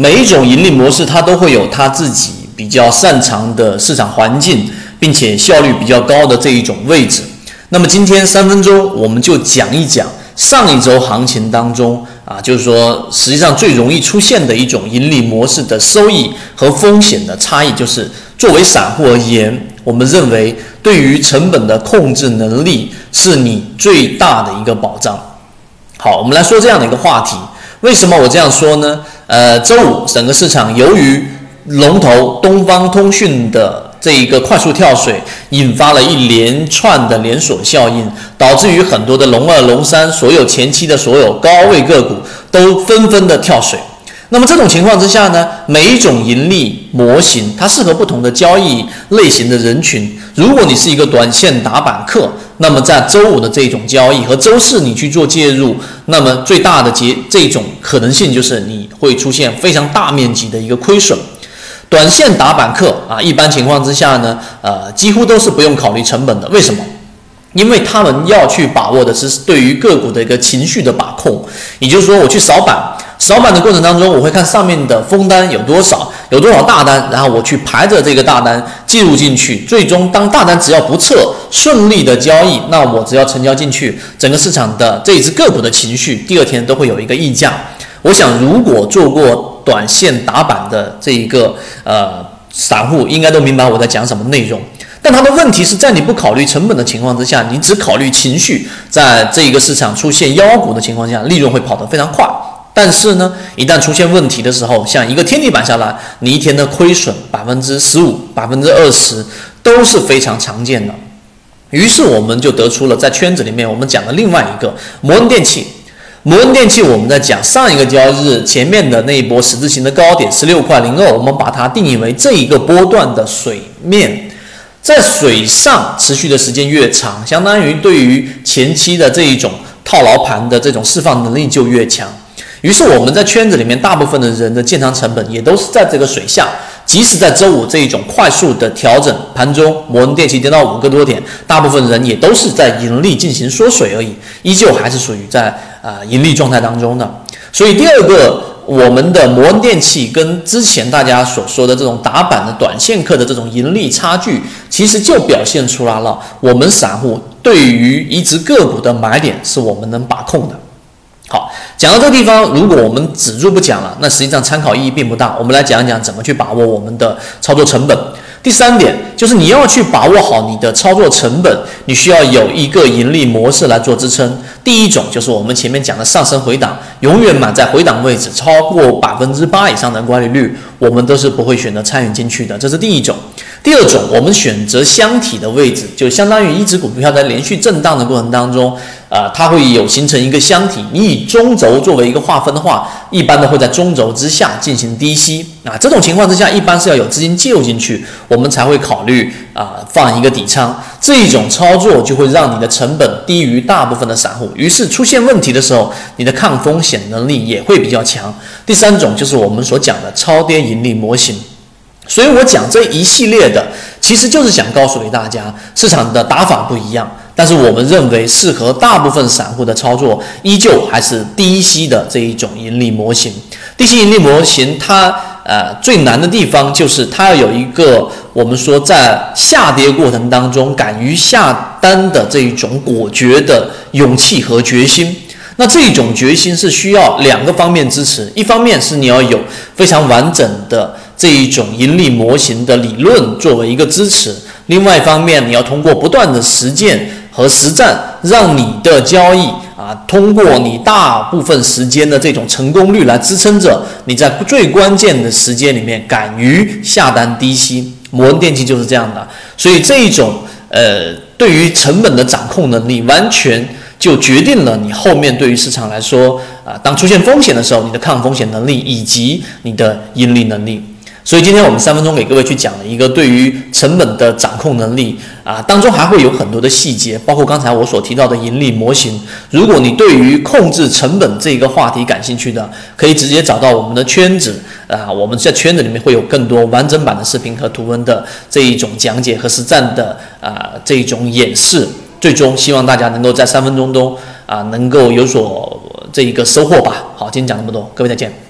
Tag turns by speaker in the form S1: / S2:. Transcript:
S1: 每一种盈利模式它都会有它自己比较擅长的市场环境，并且效率比较高的这一种位置。那么今天三分钟我们就讲一讲上一周行情当中啊，就是说实际上最容易出现的一种盈利模式的收益和风险的差异，就是作为散户而言，我们认为对于成本的控制能力是你最大的一个保障。好，我们来说这样的一个话题。为什么我这样说呢？呃，周五整个市场由于龙头东方通讯的这一个快速跳水，引发了一连串的连锁效应，导致于很多的龙二、龙三，所有前期的所有高位个股都纷纷的跳水。那么这种情况之下呢，每一种盈利模型它适合不同的交易类型的人群。如果你是一个短线打板客，那么在周五的这种交易和周四你去做介入，那么最大的结这种可能性就是你会出现非常大面积的一个亏损。短线打板客啊，一般情况之下呢，呃，几乎都是不用考虑成本的。为什么？因为他们要去把握的是对于个股的一个情绪的把控，也就是说，我去扫板。扫板的过程当中，我会看上面的封单有多少，有多少大单，然后我去排着这个大单记录进去。最终，当大单只要不测，顺利的交易，那我只要成交进去，整个市场的这一只个股的情绪，第二天都会有一个溢价。我想，如果做过短线打板的这一个呃散户，应该都明白我在讲什么内容。但它的问题是在你不考虑成本的情况之下，你只考虑情绪，在这一个市场出现妖股的情况下，利润会跑得非常快。但是呢，一旦出现问题的时候，像一个天地板下来，你一天的亏损百分之十五、百分之二十都是非常常见的。于是我们就得出了在圈子里面我们讲的另外一个摩恩电器。摩恩电器我们在讲上一个交易日前面的那一波十字形的高点十六块零二，我们把它定义为这一个波段的水面，在水上持续的时间越长，相当于对于前期的这一种套牢盘的这种释放能力就越强。于是我们在圈子里面，大部分的人的建仓成本也都是在这个水下。即使在周五这一种快速的调整盘中，摩恩电器跌到五个多点，大部分人也都是在盈利进行缩水而已，依旧还是属于在啊盈利状态当中的。所以第二个，我们的摩恩电器跟之前大家所说的这种打板的短线客的这种盈利差距，其实就表现出来了。我们散户对于一只个股的买点，是我们能把控的。讲到这个地方，如果我们止住不讲了，那实际上参考意义并不大。我们来讲一讲怎么去把握我们的操作成本。第三点就是你要去把握好你的操作成本，你需要有一个盈利模式来做支撑。第一种就是我们前面讲的上升回档，永远满在回档位置，超过百分之八以上的管理率，我们都是不会选择参与进去的。这是第一种。第二种，我们选择箱体的位置，就相当于一只股票在连续震荡的过程当中，啊，它会有形成一个箱体。你以中轴作为一个划分的话，一般的会在中轴之下进行低吸。啊，这种情况之下，一般是要有资金介入进去，我们才会考虑啊放一个底仓。这一种操作就会让你的成本低于大部分的散户，于是出现问题的时候，你的抗风险能力也会比较强。第三种就是我们所讲的超跌盈利模型。所以我讲这一系列的，其实就是想告诉给大家，市场的打法不一样，但是我们认为适合大部分散户的操作，依旧还是低吸的这一种盈利模型。低吸盈利模型，它呃最难的地方就是它要有一个我们说在下跌过程当中敢于下单的这一种果决的勇气和决心。那这种决心是需要两个方面支持，一方面是你要有非常完整的。这一种盈利模型的理论作为一个支持，另外一方面，你要通过不断的实践和实战，让你的交易啊，通过你大部分时间的这种成功率来支撑着你在最关键的时间里面敢于下单低吸。摩恩电器就是这样的，所以这一种呃，对于成本的掌控能力，完全就决定了你后面对于市场来说啊，当出现风险的时候，你的抗风险能力以及你的盈利能力。所以今天我们三分钟给各位去讲了一个对于成本的掌控能力啊，当中还会有很多的细节，包括刚才我所提到的盈利模型。如果你对于控制成本这个话题感兴趣的，可以直接找到我们的圈子啊，我们在圈子里面会有更多完整版的视频和图文的这一种讲解和实战的啊这一种演示。最终希望大家能够在三分钟中啊能够有所这一个收获吧。好，今天讲这么多，各位再见。